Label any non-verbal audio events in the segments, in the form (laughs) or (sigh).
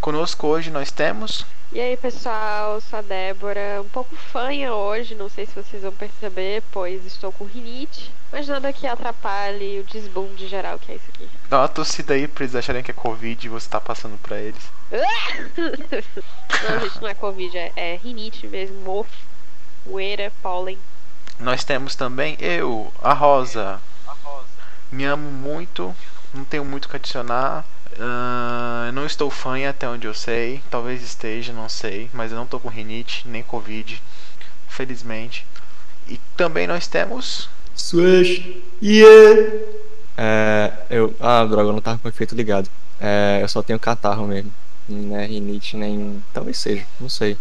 Conosco hoje nós temos. E aí pessoal, sou a Débora, um pouco fanha hoje, não sei se vocês vão perceber, pois estou com rinite, mas nada que atrapalhe o desbunde geral que é isso aqui. Dá uma tossida aí pra eles acharem que é Covid e você tá passando pra eles. (laughs) não, gente, não é Covid, é, é rinite mesmo, mofo, poeira, pólen. Nós temos também eu, a Rosa. Me amo muito, não tenho muito o que adicionar. Uh, não estou fã até onde eu sei. Talvez esteja, não sei. Mas eu não estou com rinite, nem Covid. Felizmente. E também nós temos. Swash! Yeah! É. Eu. Ah, droga, eu não tava com o efeito ligado. É, eu só tenho catarro mesmo. Não é rinite, nem. Talvez seja, não sei.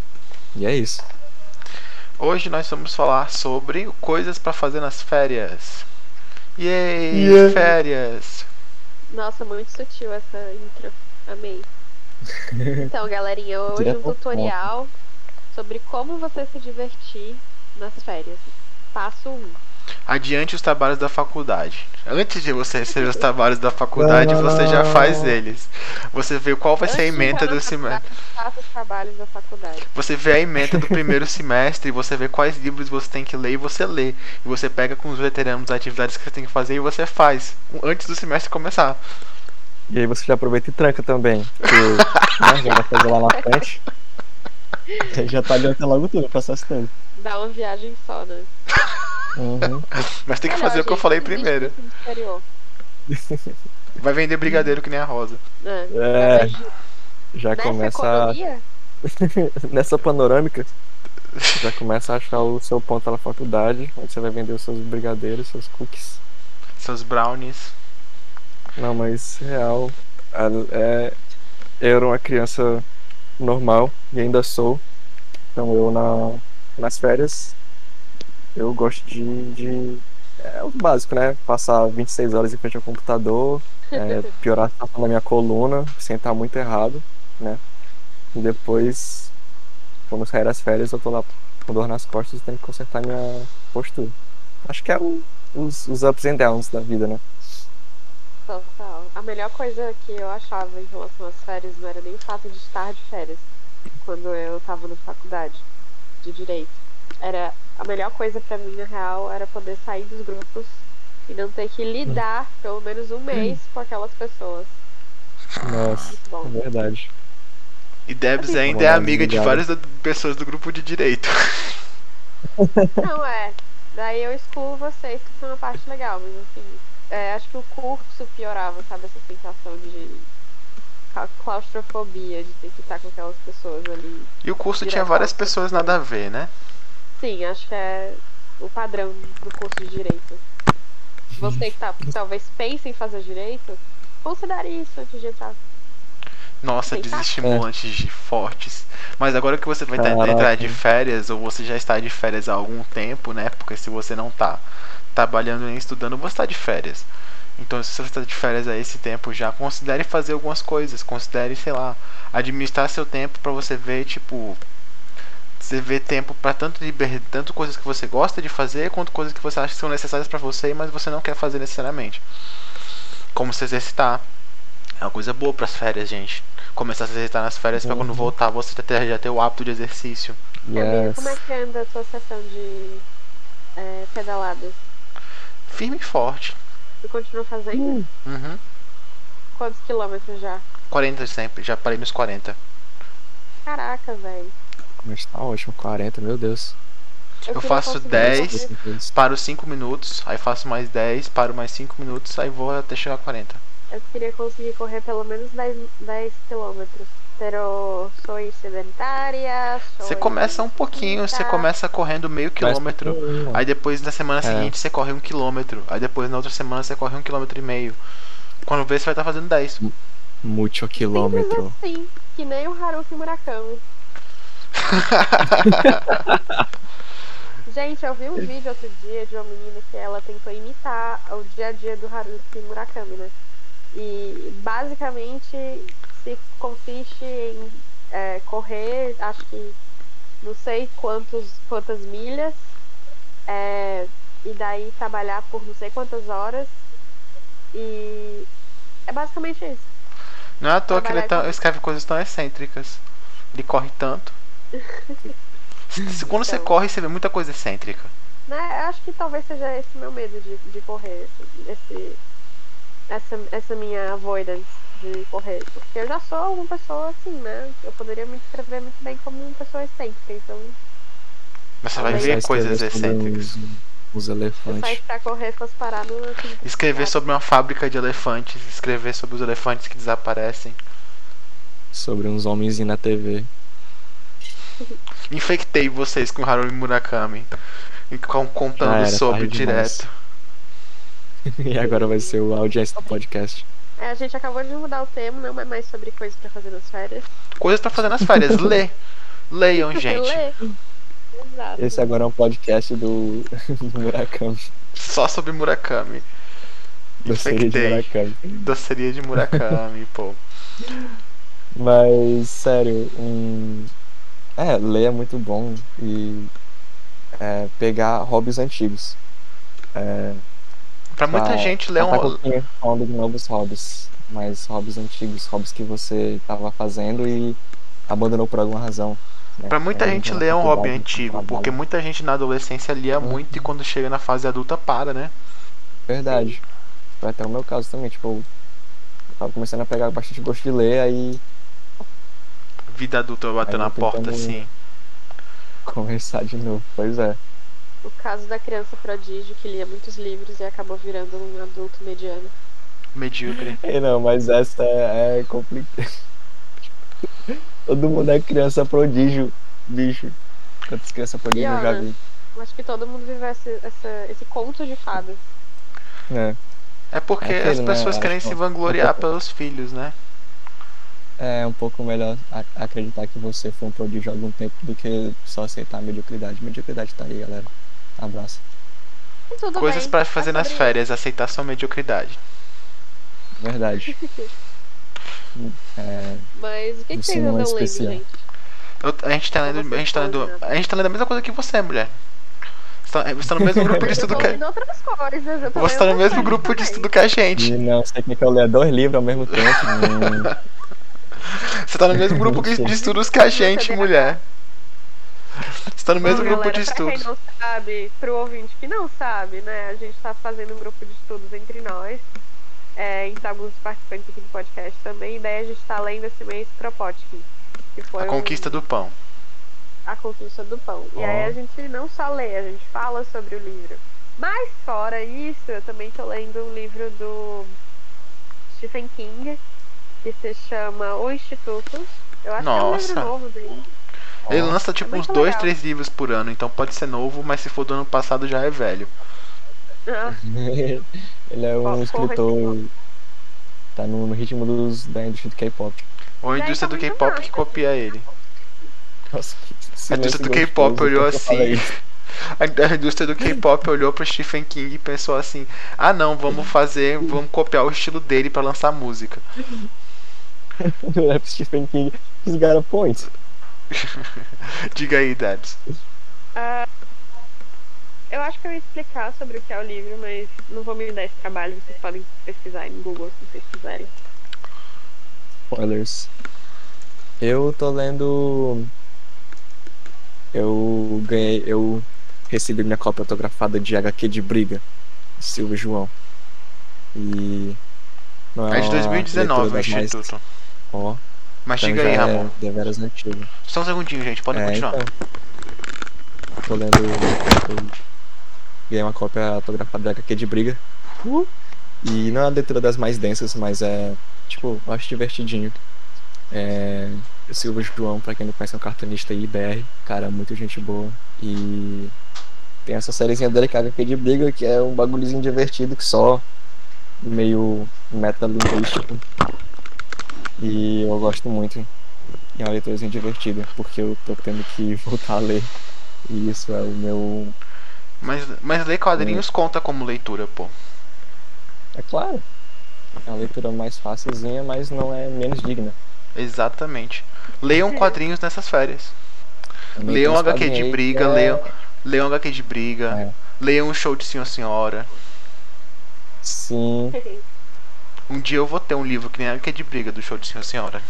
E é isso. Hoje nós vamos falar sobre coisas para fazer nas férias. Yay! Yeah. Férias! Nossa, muito sutil essa intro. Amei. (laughs) Então, galerinha, hoje um tutorial sobre como você se divertir nas férias. Passo 1. Um. Adiante os trabalhos da faculdade. Antes de você receber os trabalhos da faculdade, você já faz eles. Você vê qual vai ser a emenda do semestre. Você vê a emenda do primeiro (laughs) semestre, você vê quais livros você tem que ler e você lê. E você pega com os veteranos as atividades que você tem que fazer e você faz antes do semestre começar. E aí você já aproveita e tranca também. Porque, né, já vai fazer lá na frente. (laughs) já tá adiantando logo tudo, o processo todo. Dá uma viagem só, né? Uhum. (laughs) Mas tem que fazer o que eu falei primeiro. (laughs) Vai vender brigadeiro que nem a Rosa. É. é já Nessa começa. (laughs) Nessa panorâmica. Já começa a achar o seu ponto na faculdade, onde você vai vender os seus brigadeiros, seus cookies. Seus brownies. Não, mas real. É, eu era uma criança normal e ainda sou. Então eu na, nas férias eu gosto de, de. É o básico, né? Passar 26 horas em frente ao computador, (laughs) é, piorar a situação da minha coluna, sem estar muito errado, né? E depois, quando sair as férias, eu tô lá com dor nas costas e tenho que consertar minha postura. Acho que é o, os, os ups and downs da vida, né? Total. A melhor coisa que eu achava em relação às férias não era nem o fato de estar de férias, quando eu tava na faculdade de direito. Era a melhor coisa para mim, na real, era poder sair dos grupos e não ter que lidar pelo menos um mês com aquelas pessoas. Nossa, é verdade. E Debs assim, ainda é amiga de várias pessoas do grupo de direito. (laughs) Não é. Daí eu excluo vocês, que são uma parte legal, mas assim, é, acho que o curso piorava, sabe, essa sensação de claustrofobia, de ter que estar com aquelas pessoas ali. E o curso tinha várias pessoas nada a ver, né? Sim, acho que é o padrão do curso de direito. Você que tá, talvez pense em fazer direito, considere isso antes de entrar. Nossa, desestimulantes de fortes. Mas agora que você vai Caraca. entrar de férias, ou você já está de férias há algum tempo, né? Porque se você não tá trabalhando nem estudando, você está de férias. Então, se você está de férias a esse tempo já, considere fazer algumas coisas. Considere, sei lá, administrar seu tempo para você ver, tipo, você vê tempo para tanto liber... tanto coisas que você gosta de fazer quanto coisas que você acha que são necessárias para você, mas você não quer fazer necessariamente. Como se exercitar. É uma coisa boa para as férias, gente. Começar a se exercitar nas férias uhum. para quando voltar você já ter, já ter o hábito de exercício. Yes. Como é que anda a tua sessão de é, pedaladas? Firme e forte. Você continua fazendo? Uhum. Quantos quilômetros já? 40 sempre, já parei nos 40. Caraca, velho. Mas tá ótimo, 40, meu Deus. Eu, eu faço 10, paro 5 minutos, aí faço mais 10, paro mais 5 minutos, aí vou até chegar a 40. Eu queria conseguir correr pelo menos 10, 10 quilômetros. Pero sou sedentária. Você começa um pouquinho, você começa correndo meio quilômetro. Aí depois na semana é. seguinte você corre um quilômetro. Aí depois na outra semana você corre um quilômetro e meio. Quando vê, você vai estar fazendo 10. Muito quilômetro. Sim, que nem o Haruki Murakami. (laughs) Gente, eu vi um vídeo outro dia de uma menina que ela tentou imitar o dia a dia do Haruki Murakami, né? E basicamente se consiste em é, correr, acho que não sei quantos, quantas milhas, é, e daí trabalhar por não sei quantas horas e É basicamente isso. Não é à toa que ele tão, escreve coisas tão excêntricas. Ele corre tanto. (laughs) Quando você então. corre, você vê muita coisa excêntrica. Né, eu acho que talvez seja esse meu medo de, de correr, esse, essa, essa minha avoidance de correr. Porque eu já sou uma pessoa assim, né? Eu poderia me descrever muito bem como uma pessoa excêntrica, então. Mas você vai ver coisas excêntricas. Os, elefantes. Pra correr fosse parar no. Escrever sobre uma fábrica de elefantes, escrever sobre os elefantes que desaparecem. Sobre uns homens na TV. (laughs) Infectei vocês com Haruhi Murakami. E contando era, sobre direto. (laughs) e agora vai ser o audiência do podcast. É, a gente acabou de mudar o tema, não é mais sobre coisas pra fazer nas férias. Coisas pra fazer nas férias, lê. (laughs) Leiam, gente. Lê. Exato. Esse agora é um podcast do, (laughs) do Murakami. Só sobre Murakami. Doceria de Murakami. Doceria de Murakami, pô. Mas, sério, um... é, ler é muito bom e é, pegar hobbies antigos. É, pra muita pra, gente, ler um. Tá falando de novos hobbies, mas hobbies antigos, hobbies que você estava fazendo e abandonou por alguma razão. Né? Pra muita é, gente, ler é um hobby antigo, porque muita gente na adolescência lia uhum. muito e quando chega na fase adulta para, né? Verdade. Foi até o meu caso também, tipo, eu tava começando a pegar bastante gosto de ler, aí. Vida adulta bateu na porta, assim. (laughs) Começar de novo, pois é. O caso da criança prodígio que lia muitos livros e acabou virando um adulto mediano. Medíocre. (laughs) É, não, mas essa é, é complicada. (laughs) todo mundo é criança prodígio, bicho. Quantas crianças prodígio eu já vi? Acho que todo mundo vive esse, essa, esse conto de fadas. É. É porque é aquele, as né, pessoas né? querem se vangloriar pelos filhos, né? É um pouco melhor acreditar que você foi um prodígio há algum tempo do que só aceitar a mediocridade. Mediocridade tá aí, galera. Abraço. Tudo Coisas para fazer nas férias, aceitar sua mediocridade. Verdade. é, (laughs) Mas o que, que vocês andam lendo, gente? Eu, a gente tá lendo. A gente tá lendo. A gente tá lendo a mesma coisa que você, mulher. Você tá, tá no mesmo (laughs) grupo de estudo que a outras coisas, Você tá no mesmo grupo de estudo que a gente. Não, você quer que eu leia dois livros ao mesmo tempo. (laughs) Você tá no mesmo grupo de estudos que a gente, mulher. Você tá no mesmo grupo galera, de estudos. Pra quem não sabe, pro ouvinte que não sabe, né? A gente tá fazendo um grupo de estudos entre nós. É, entre alguns participantes aqui do podcast também. E daí a gente tá lendo esse mês Kropotkin. Que foi a Conquista um... do Pão. A Conquista do Pão. Oh. E aí a gente não só lê, a gente fala sobre o livro. Mas fora isso, eu também tô lendo um livro do Stephen King, que se chama O Instituto. Eu acho Nossa. que é um livro novo dele. Ele lança tipo é uns dois, legal. três livros por ano, então pode ser novo, mas se for do ano passado já é velho. Ah. (laughs) ele é um escritor. Tá no, no, ritmo dos, da indústria do K-pop. Ou a indústria tá do K-pop que copia ele. Nossa, a indústria do K-pop olhou assim. (laughs) A indústria do K-pop olhou pro Stephen King e pensou assim: ah, não, vamos fazer, vamos copiar o estilo dele para lançar música. (laughs) Não é pro Stephen got a point. (laughs) Diga aí, Debs. Uh, eu acho que eu ia explicar sobre o que é o livro, mas não vou me dar esse trabalho. Vocês podem pesquisar no Google se vocês quiserem. Spoilers. Eu tô lendo. Eu ganhei. Eu recebi minha cópia autografada de HQ de Briga, Silvio João. E. Não é, é de 2019 o Instituto. Mais... Ó. Mas então diga aí, Ramon. É deveras antigo. Só um segundinho, gente. Podem é, continuar. Então, tô lendo. ganhei uma cópia autografada da HQ de briga. Uh! E não é a leitura das mais densas, mas é. Tipo, eu acho divertidinho. É. O Silva João, pra quem não conhece, é um cartunista aí, BR. Cara, muito gente boa. E. Tem essa sériezinha dele que é HQ de briga, que é um bagulhozinho divertido que só. meio metalinguístico. E eu gosto muito. E é uma leitura divertida, porque eu tô tendo que (laughs) voltar a ler. E isso é o meu. Mas, mas ler quadrinhos é. conta como leitura, pô. É claro. É uma leitura mais fácilzinha, mas não é menos digna. Exatamente. Leiam quadrinhos nessas férias. Leiam HQ de briga, é... leiam, leiam HQ de briga, é. leiam um show de Senhor Senhora. Sim. Um dia eu vou ter um livro que nem que é de briga do show de Senhor Senhora.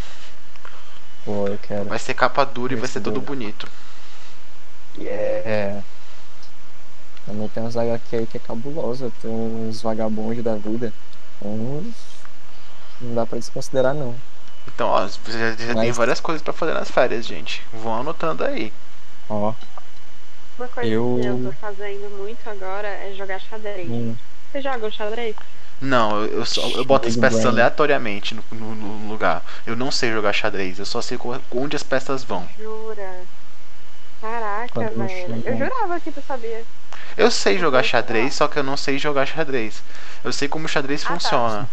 Pô, eu quero. Vai ser capa dura e vai ser tudo bonito. Yeah. Também tem uns HQ aí que é cabulosa, tem uns vagabundos da vida. Uns. Não dá pra desconsiderar não. Então, ó, você já, já tem Mas- várias coisas pra fazer nas férias, gente. Vão anotando aí. Ó. Uma coisa Eu- que eu tô fazendo muito agora é jogar xadrez. hum, Você joga o xadrez? Não, eu, eu, só, eu boto as peças aleatoriamente no, no- no lugar. Eu não sei jogar xadrez, eu só sei onde as peças vão. Jura? Caraca, velho. Eu chego- jurava que tu sabia. Eu sei jogar xadrez, só que eu não sei jogar xadrez. Eu sei como o xadrez Ah, tá. funciona.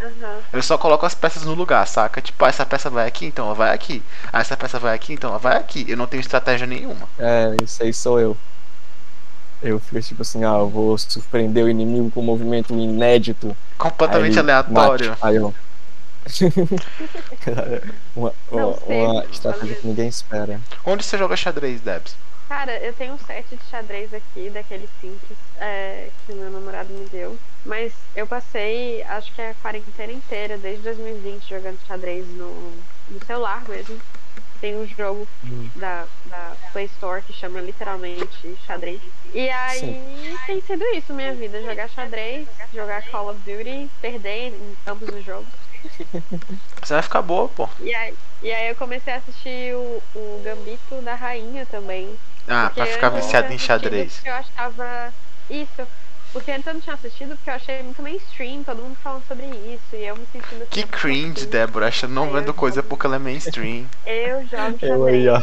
Aham. Eu só coloco as peças no lugar, saca? Tipo, ah, essa peça vai aqui, então ela vai aqui. Ah, essa peça vai aqui, então ela vai aqui. Eu não tenho estratégia nenhuma. É, isso aí sou eu. Eu fico tipo assim, ah, eu vou surpreender o inimigo com um movimento inédito. Completamente Aí aleatório. mate. Aí eu. (laughs) Cara, uma, Não uma- sei, uma estratégia que ninguém espera. Onde você joga xadrez, Debs? Cara, eu tenho um set de xadrez aqui, daquele simples, é, que meu namorado me deu. Mas eu passei, acho que a quarentena inteira, desde 2020, jogando xadrez no, no celular mesmo. Tem um jogo Hum. da, da Play Store que chama literalmente xadrez. E aí tem sido isso minha vida, jogar xadrez, jogar Call of Duty, perder em ambos os jogos. (laughs) Você vai ficar boa, pô. E aí, e aí eu comecei a assistir o, o Gambito da Rainha também. Ah, pra ficar viciado em xadrez. Eu achava. Isso. Porque antes eu não tinha assistido porque eu achei muito mainstream, todo mundo falando sobre isso. E eu me sentindo assim. Que cringe, Débora, achando não eu vendo coisa porque ela é mainstream. Eu jogo xadrez. ó.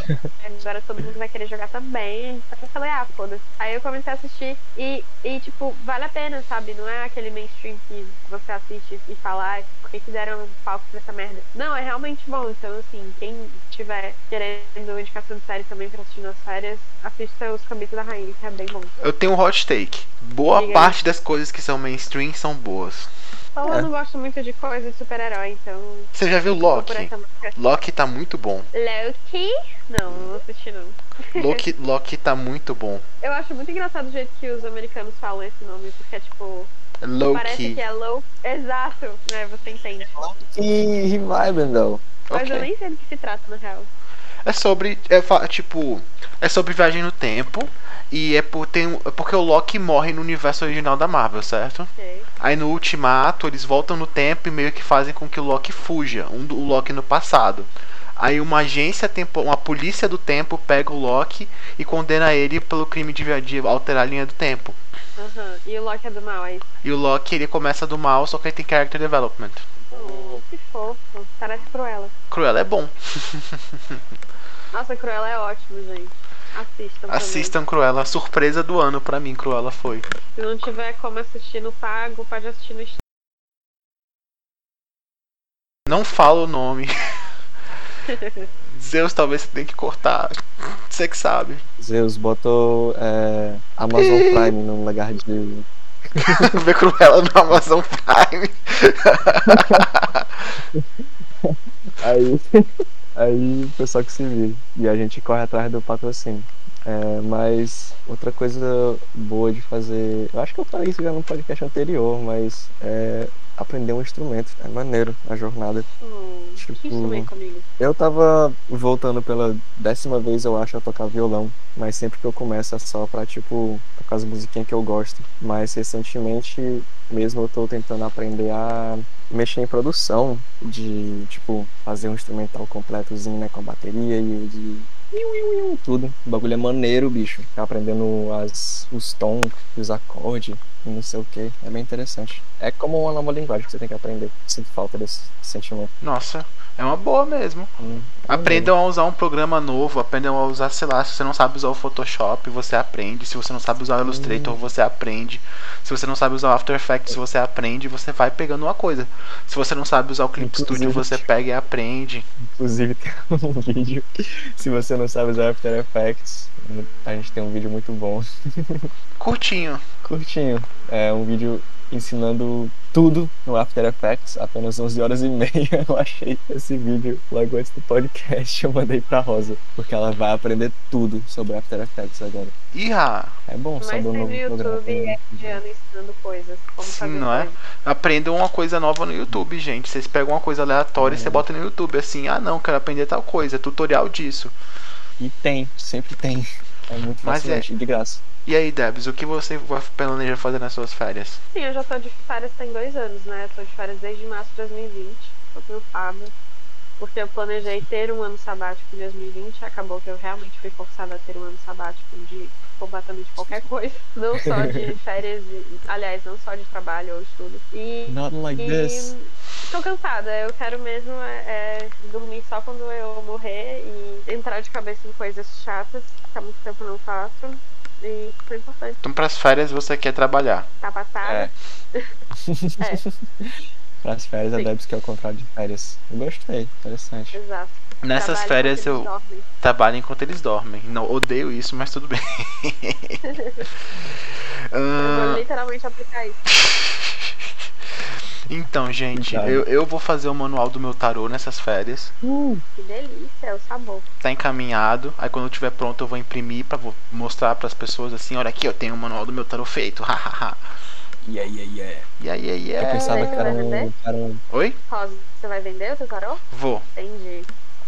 Agora todo mundo vai querer jogar também. Então eu falei, ah, foda-se. Aí eu comecei a assistir e, e, tipo, vale a pena, sabe? Não é aquele mainstream que você assiste e fala, ah, por que, que deram palco pra essa merda? Não, é realmente bom. Então, assim, quem tiver querendo indicação de série também pra assistir nas férias, assista os Cambitos da Rainha, que é bem bom. Eu tenho um hot take. Boa. Parte das coisas que são mainstream são boas. Então, É. eu não gosto muito de coisa de super-herói, então. Você já viu Loki? Loki tá muito bom. Loki? Não, não assisti não. (laughs) Loki, Loki tá muito bom. Eu acho muito engraçado o jeito que os americanos falam esse nome, porque é tipo. Parece Loki. que é low. Exato, né? Você entende. E Revival, though. Mas eu Ok. nem sei do que se trata, na real. É sobre. É, tipo. É sobre viagem no tempo. E é, por, tem, é porque o Loki morre no universo original da Marvel, certo? Ok. Aí no ultimato eles voltam no tempo e meio que fazem com que o Loki fuja, um o Loki no passado. Aí uma agência tempo, uma polícia do tempo pega o Loki e condena ele pelo crime de, de alterar a linha do tempo. Aham. E o Loki é do mal, é isso. E o Loki ele começa do mal, só que ele tem character development. Hum, que fofo. Parece Cruella. Cruella é bom. (laughs) Nossa, Cruella é ótimo, gente. Assistam. também. Assistam Cruella, surpresa do ano pra mim, Cruella foi. Se não tiver como assistir no pago, pode assistir no. (laughs) Não fala o nome. (laughs) Zeus, talvez você tenha que cortar. Você que sabe. Zeus botou é, Amazon (laughs) Prime no lugar de. Ver Cruella no Amazon Prime. Aí, aí o pessoal que se vira. E a gente corre atrás do patrocínio. É, mas outra coisa boa de fazer. Eu acho que eu falei isso já no podcast anterior, mas é aprender um instrumento. É maneiro a jornada. Hum, Tipo- que? Eu tava voltando pela décima vez, eu acho, a tocar violão. Mas sempre que eu começo é só pra, tipo, tocar as musiquinhas que eu gosto. Mas recentemente mesmo eu tô tentando aprender a mexer em produção. De, tipo, fazer um instrumental completozinho, né? Com a bateria e de. Tudo. O bagulho é maneiro, bicho. Ficar aprendendo as, os tons, os acordes e não sei o que. É bem interessante. É como uma nova linguagem que você tem que aprender. Sinto falta desse sentimento. Nossa, é uma boa mesmo. Hum, Aprendam a usar um programa novo, aprendam a usar, sei lá, se você não sabe usar o Photoshop, você aprende. Se você não sabe usar o Illustrator, você aprende. Se você não sabe usar o After Effects, você aprende. Você vai pegando uma coisa. Se você não sabe usar o Clip Studio, Inclusive- você pega e aprende. Inclusive (laughs) tem um vídeo, se você não sabe usar After Effects, a gente tem um vídeo muito bom, (laughs) Curtinho. curtinho. É um vídeo ensinando tudo no After Effects, apenas 11 horas e meia. (laughs) Eu achei esse vídeo logo antes do podcast. Eu mandei pra Rosa, porque ela vai aprender tudo sobre After Effects agora. Iha! É bom Mas saber um no novo YouTube programa. é Diana ensinando coisas. Como Sim, fazer não é? Aprendam uma coisa nova no YouTube, gente. Vocês pegam uma coisa aleatória e você bota no YouTube assim, ah não, quero aprender tal coisa, tutorial disso. E tem, sempre tem. É muito Mas fascinante, de graça. E aí, Debs, o que você vai planeja fazer nas suas férias? Sim, eu já tô de férias tem dois anos, né? Eu tô de férias desde março de 2020. Tô cansada. Porque eu planejei ter um ano sabático em 2020. Acabou que eu realmente fui forçada a ter um ano sabático de completamente qualquer coisa. (laughs) Não só de (laughs) férias, e, aliás, não só de trabalho ou estudo. E, Not like this. e tô cansada. Eu quero mesmo é, é, dormir só quando eu morrer e entrar de cabeça em coisas chatas. Que há muito tempo eu não faço. E foi importante. Então, pras férias você quer trabalhar. Tá passada. É. (laughs) É, Pras férias, a Sim. Debs que é o contrário de férias. Eu gostei, interessante. exato. Nessas Trabalho férias eu dormem. trabalho enquanto eles dormem. Não odeio isso, mas tudo bem. (laughs) Eu vou literalmente aplicar isso. (laughs) então, gente, Verdade. eu, eu vou fazer o manual do meu tarô nessas férias. Que delícia, é o sabor. Tá encaminhado. Aí quando eu tiver pronto eu vou imprimir pra vo- mostrar pras pessoas assim, olha aqui, eu tenho o manual do meu tarô feito. hahaha. Yeah, yeah, yeah. E aí, aí, Eu pensava que era um, um. Oi? Rosa, você vai vender o teu tarô? Vou. Entendi.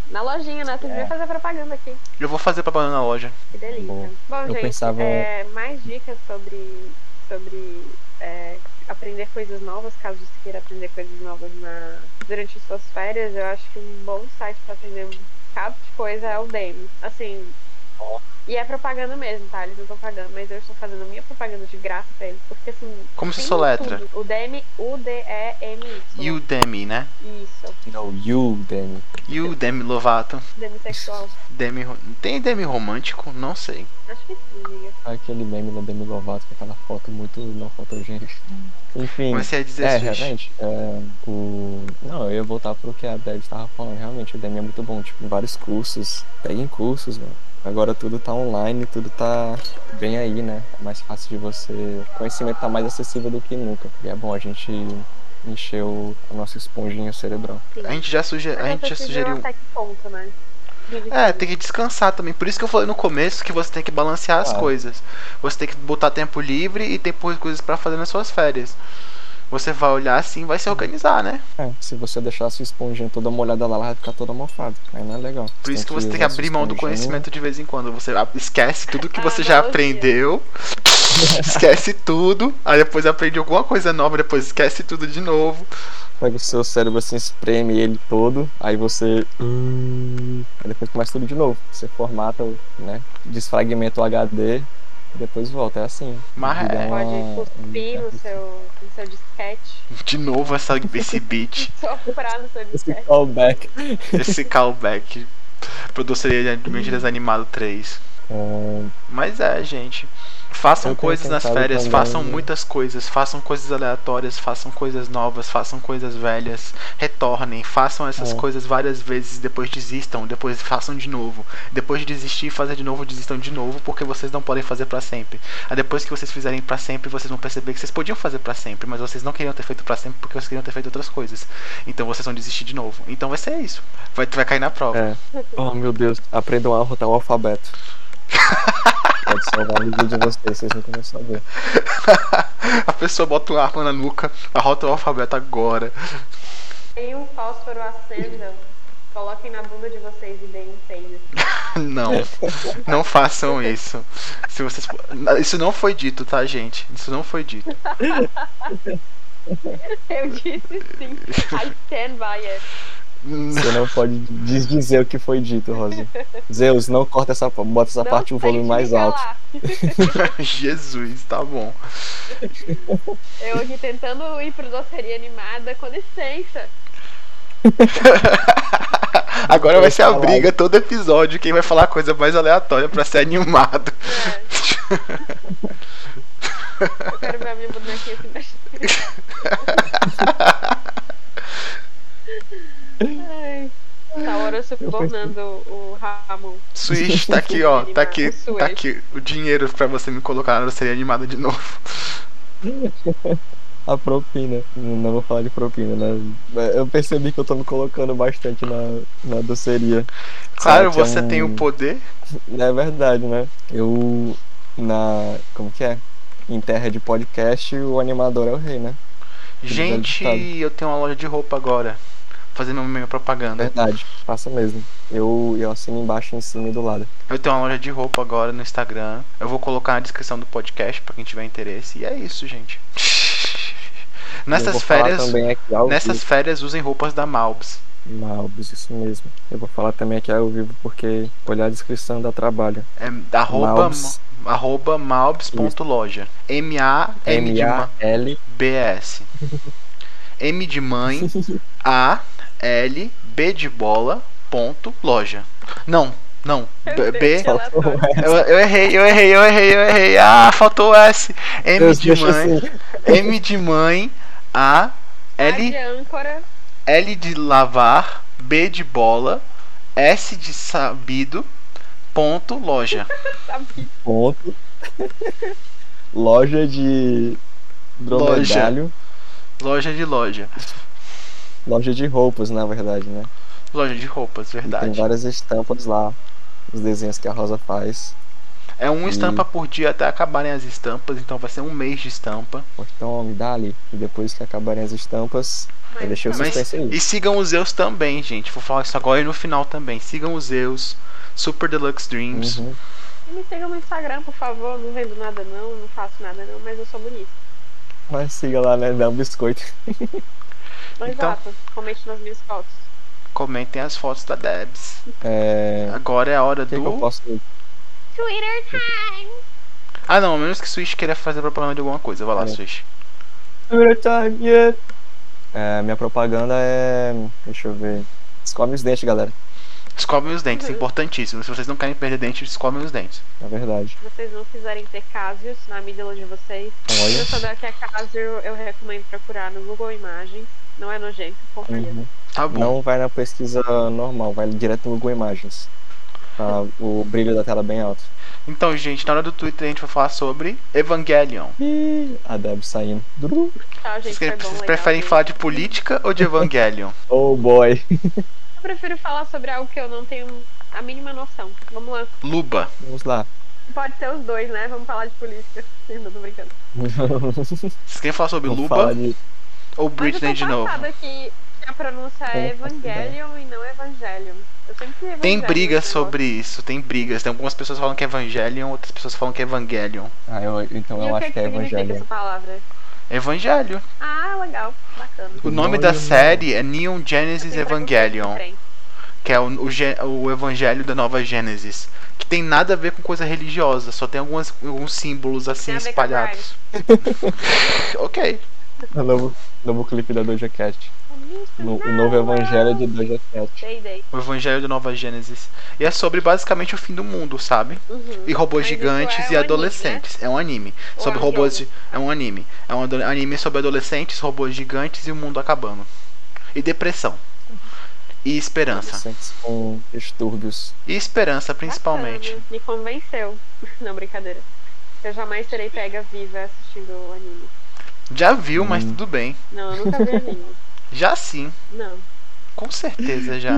Na lojinha, né? Tu É. devia fazer propaganda aqui. Eu vou fazer propaganda na loja. Que delícia. Bom, Bom, eu gente, pensava- é, mais dicas sobre, sobre é, aprender coisas novas, caso você queira aprender coisas novas na, durante suas férias, eu acho que um bom site pra aprender um bocado de coisa é o Demi. Assim. E é propaganda mesmo, tá? Eles não estão pagando, mas eu estou fazendo a minha propaganda de graça pra eles, porque assim. Como se soletra? tudo. O Demi, U-D-E-M-Y. Udemy, né? Isso, you, Demi. Udemy Lovato. Demi, ro- tem Demi romântico? Não sei. Acho que sim. Aquele meme da Demi Lovato com aquela foto muito não fotogênica. Enfim. Mas você ia dizer É, realmente. é, o... Não, eu ia voltar pro que a Deb estava falando. Realmente, o Demi é muito bom. Tipo, vários cursos. Peguem cursos, mano. Agora tudo tá online, tudo tá bem aí, né? É mais fácil de você. O conhecimento tá mais acessível do que nunca. E é bom a gente encher o, a nossa esponjinha cerebral. Sim. A gente já, suge... A gente já sugeriu. Até que ponto, né? É, tem que descansar também. Por isso que eu falei no começo que você tem que balancear as Ah. coisas. Você tem que botar tempo livre e tempo coisas pra fazer nas suas férias. Você vai olhar assim e vai se organizar, né? É, se você deixar a sua esponjinha toda molhada lá, ela vai ficar toda mofada. Aí não é legal. Por isso que você tem que abrir mão do conhecimento de vez em quando. Você esquece tudo que Ah, você já aprendeu. (laughs) esquece tudo. Aí depois aprende alguma coisa nova, depois esquece tudo de novo. Pega o seu cérebro assim, espreme ele todo, aí você. hum, Aí depois começa tudo de novo. Você formata, o- né? Desfragmenta o HD e depois volta. É assim. Mas é. uma- Pode cuspir no seu, no seu disquete. De novo essa, esse beat, (laughs) Soprar no seu Esse disquete. callback. esse callback. Produtoria de Desanimado 3. É, Mas é, gente. Façam coisas nas férias, também- façam muitas coisas, façam coisas aleatórias, façam coisas novas, façam coisas velhas, retornem, façam essas É. coisas várias vezes, depois desistam, depois façam de novo. Depois de desistir, fazer de novo, desistam de novo, porque vocês não podem fazer pra sempre. Aí depois que vocês fizerem pra sempre, vocês vão perceber que vocês podiam fazer pra sempre, mas vocês não queriam ter feito pra sempre porque vocês queriam ter feito outras coisas. Então vocês vão desistir de novo. Então vai ser isso. Vai, vai cair na prova. é. Oh meu Deus, aprendam a rotar o alfabeto. (laughs) Pode salvar o vídeo de vocês, vocês nunca vão saber. (laughs) A pessoa bota uma arma na nuca, arrota o alfabeto agora. Tem um fósforo acendam. Coloquem na bunda de vocês e deem um peido. (laughs) Não, não façam isso. Se vocês, isso não foi dito, tá, gente? Isso não foi dito. (laughs) Eu disse sim. I stand by it. Você não pode desdizer o que foi dito, Rosa. Zeus, não corta essa bota essa Não parte um volume mais alto. (laughs) (laughs) Jesus, tá bom. Eu aqui tentando ir pro doceria animada, com licença. (laughs) Agora vai ser a briga todo episódio. Quem vai falar coisa mais aleatória pra ser animado. É. Eu quero ver a minha bonequinha se mexer. Ai. Tá hora subornando o Ramon. Switch, tá aqui, ó. Tá aqui, (laughs) tá aqui o dinheiro pra você me colocar na série animada de novo. (laughs) a propina. Não vou falar de propina, né? Eu percebi que eu tô me colocando bastante na, na doceria. Claro, você é um... tem o poder. É verdade, né? Eu. Na. Como que é? Em terra de podcast, o animador é o rei, né? Gente, eu tenho uma loja de roupa agora. Fazendo minha propaganda. Verdade, faça mesmo. Eu, eu assino embaixo, em cima e do lado. Eu tenho uma loja de roupa agora no Instagram. Eu vou colocar na descrição do podcast para quem tiver interesse. E é isso, gente. (laughs) Nessas férias, nessas férias usem roupas da Malbs. Malbs, isso mesmo. Eu vou falar também aqui ao vivo porque olhar a descrição dá trabalho. É arroba Malbs, arroba malbs.loja. M-A-L de L B S. (laughs) M de mãe, (laughs) A L B de bola ponto loja. Não, não. B, B eu, eu, errei, eu errei, eu errei, eu errei. Ah, faltou o S. M Deus de mãe. Assim. M de mãe. A L L de lavar, B de bola, S de sabido, ponto loja. (laughs) ponto. loja de dromedário. Loja. loja de loja. Loja de roupas, na verdade, né? Loja de roupas, verdade. E tem várias estampas lá, os desenhos que a Rosa faz. É uma estampa e... por dia até acabarem as estampas, então vai ser um mês de estampa. Então me dá ali. E depois que acabarem as estampas, Mas, eu deixei o suspense aí. E sigam os Zeus também, gente. Vou falar isso agora e no final também. Sigam os Zeus, Super Deluxe Dreams. Uhum. E me sigam no Instagram, por favor. Não vendo nada não, não faço nada não, mas eu sou bonita. Mas siga lá, né? Dá um biscoito. (laughs) então, Exato. Comente nas minhas fotos. Comentem as fotos da Debs. É... Agora é a hora que do. Que eu posso Twitter time! Ah não, a menos que Switch queira fazer propaganda de alguma coisa. Vai lá, é. Switch. Twitter time, yeah! É, minha propaganda é. Deixa eu ver. Escove os dentes, galera. Escovem os dentes, uhum. importantíssimo. Se vocês não querem perder dentes, escovem os dentes. É verdade. Se vocês não quiserem ter casos na amígdala de vocês, Olha. se eu souber que é caso, eu recomendo procurar no Google Imagens. Não é nojento, confia. Uhum. Tá bom. Não vai na pesquisa normal, vai direto no Google Imagens uh, o brilho da tela bem alto. Então, gente, na hora do Twitter a gente vai falar sobre Evangelion. a Deb saindo. Tá, gente, vocês, bom, vocês legal, preferem falar de política ou de Evangelion? (laughs) oh boy. Eu prefiro falar sobre algo que eu não tenho a mínima noção. Vamos lá. Luba. Vamos lá. Pode ser os dois, né? Vamos falar de política. (laughs) Não tô brincando. (laughs) Vocês querem falar sobre Vamos Luba? De... Ou Britney de novo? que a pronúncia é Evangelion e não Evangelion. Tem brigas sobre isso, tem brigas. Tem algumas pessoas falam que é Evangelion, outras pessoas falam que é Evangelion. Ah, eu, então e eu acho que, que é Evangelion. Essa palavra? Evangelho. Ah, legal, bacana. O nome da série é Neon Genesis Evangelion. Que é o, o, o Evangelho da Nova Gênesis. Que tem nada a ver com coisa religiosa, só tem algumas, alguns símbolos assim espalhados. (laughs) ok. É o novo, clipe da Doja Cat. No, o novo evangelho de Doja Cat. O evangelho de Nova Gênesis. E é sobre basicamente o fim do mundo, sabe? Uhum. E robôs Mas gigantes é e um adolescentes. Anime, né? É um anime. Ou sobre é um robôs. De, é um anime. É um anime sobre adolescentes, robôs gigantes e o mundo acabando. E depressão. E esperança. Com distúrbios. E esperança, principalmente. Bacana. Me convenceu. (laughs) Não, brincadeira. Eu jamais serei pega viva assistindo o anime. Já viu, hum. mas tudo bem. Não, eu nunca vi (laughs) anime. Já sim. Não. Com certeza já.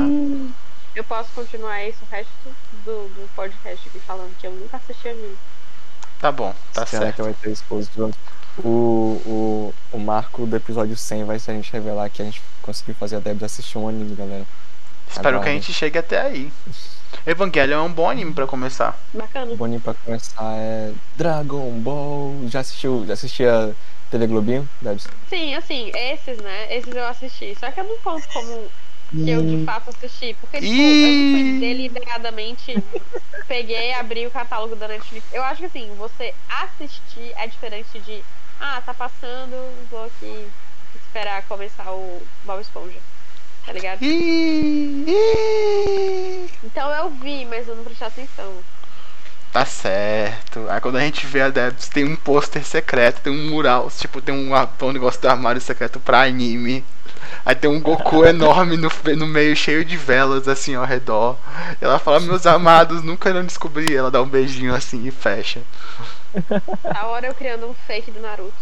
Eu posso continuar isso o resto do, do podcast aqui falando que eu nunca assisti anime. Tá bom, tá Será certo. que vai ter exposição? O, o, o marco do episódio 100 vai ser a gente revelar que a gente conseguiu fazer a Debs assistir um anime, galera. Espero Agora. que a gente chegue até aí. Evangelion é um bom anime pra começar. Bacana. Um bom anime pra começar é Dragon Ball. Já assistiu? Já assistia TV Globinho, Debs? Sim, assim, esses, né? Esses eu assisti. Só que eu não conto como que eu de fato assisti. Porque, tipo, eu não fui deliberadamente peguei, abri o catálogo da Netflix. Eu acho que assim, você assistir é diferente de ah, tá passando, vou aqui esperar começar o Bob Esponja. Tá ligado? Então eu vi, mas eu não prestei atenção. Tá certo. Aí quando a gente vê a Debs, tem um pôster secreto, tem um mural, tipo, tem um, um negócio do armário secreto pra anime. Aí tem um Goku (laughs) enorme no, no meio, cheio de velas, assim, ao redor. E ela fala, meus amados, nunca irão descobrir. Ela dá um beijinho assim e fecha. A hora eu criando um fake do Naruto.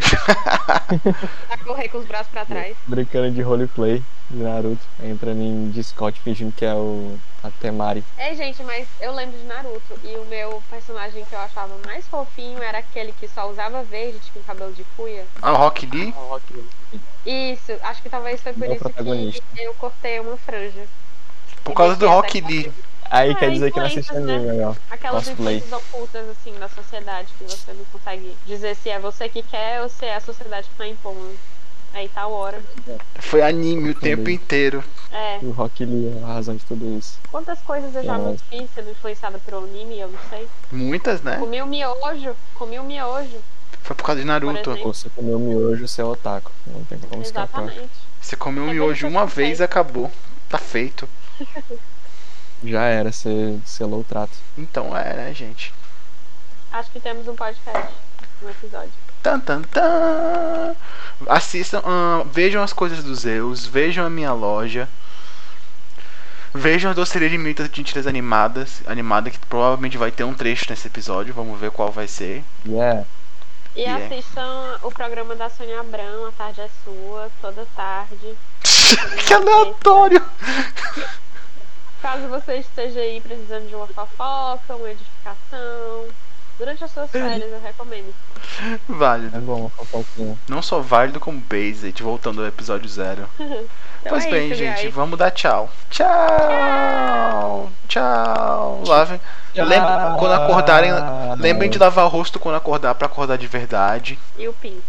(laughs) pra correr com os braços pra trás. Brincando de roleplay de Naruto, entrando em Discord fingindo que é o a Temari. É, gente, mas eu lembro de Naruto e o meu personagem que eu achava mais fofinho era aquele que só usava verde, tipo cabelo de cuia. Ah, Rock Lee? Ah, Rock Lee. Isso, acho que talvez foi por Meu isso protagonista. que eu cortei uma franja. Por E causa do Rock até Lee. Aí Ah, quer dizer que não assiste né? anime, ó. Aquelas influências ocultas, assim, da sociedade, que você não consegue dizer se é você que quer ou se é a sociedade que tá impondo. Aí tá a hora. Foi anime o tempo inteiro. É. O Rock Lee é a razão de tudo isso. Quantas coisas eu já Nossa. fiz sendo influenciada pelo anime, eu não sei. Muitas, né? Comi o miojo, comi o miojo. Foi por causa de Naruto. Você comeu miojo, você é otaku. Não tem como escapar. Exatamente. Você comeu um É miojo uma vez e acabou. Tá feito. (laughs) Já era, você selou o trato. Então é, né, gente? Acho que temos um podcast, um episódio. Tan, tan, tan. Assistam, vejam as coisas dos Zeus, vejam a minha loja. Vejam a doceria de mitas de mentiras animadas, animada que provavelmente vai ter um trecho nesse episódio, vamos ver qual vai ser. Yeah. E Yeah. assistam o programa da Sônia Abrão, A Tarde é Sua, toda tarde. (laughs) que aleatório! Caso você esteja aí precisando de uma fofoca, uma edificação, durante as suas férias, eu recomendo. Válido. É bom, fofoquinha. Não só válido como basic, voltando ao episódio zero. (laughs) Então pois é bem, isso, gente, guys. vamos dar tchau. Tchau! Tchau! Lavem. Lem- quando acordarem, lembrem de lavar o rosto quando acordar pra acordar de verdade. E o pinto.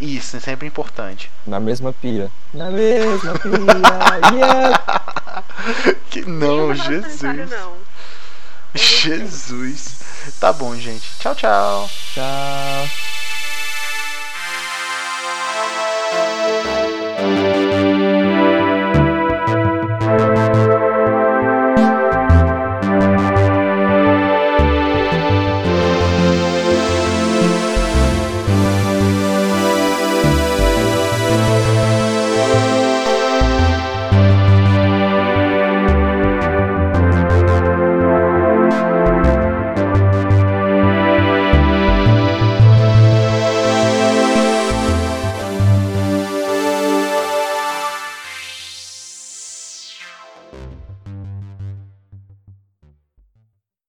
Isso, é sempre importante. Na mesma pia. Na mesma pia. (laughs) yeah. Que não, Jesus. Não. (laughs) Jesus. Tá bom, gente. Tchau, tchau. Tchau.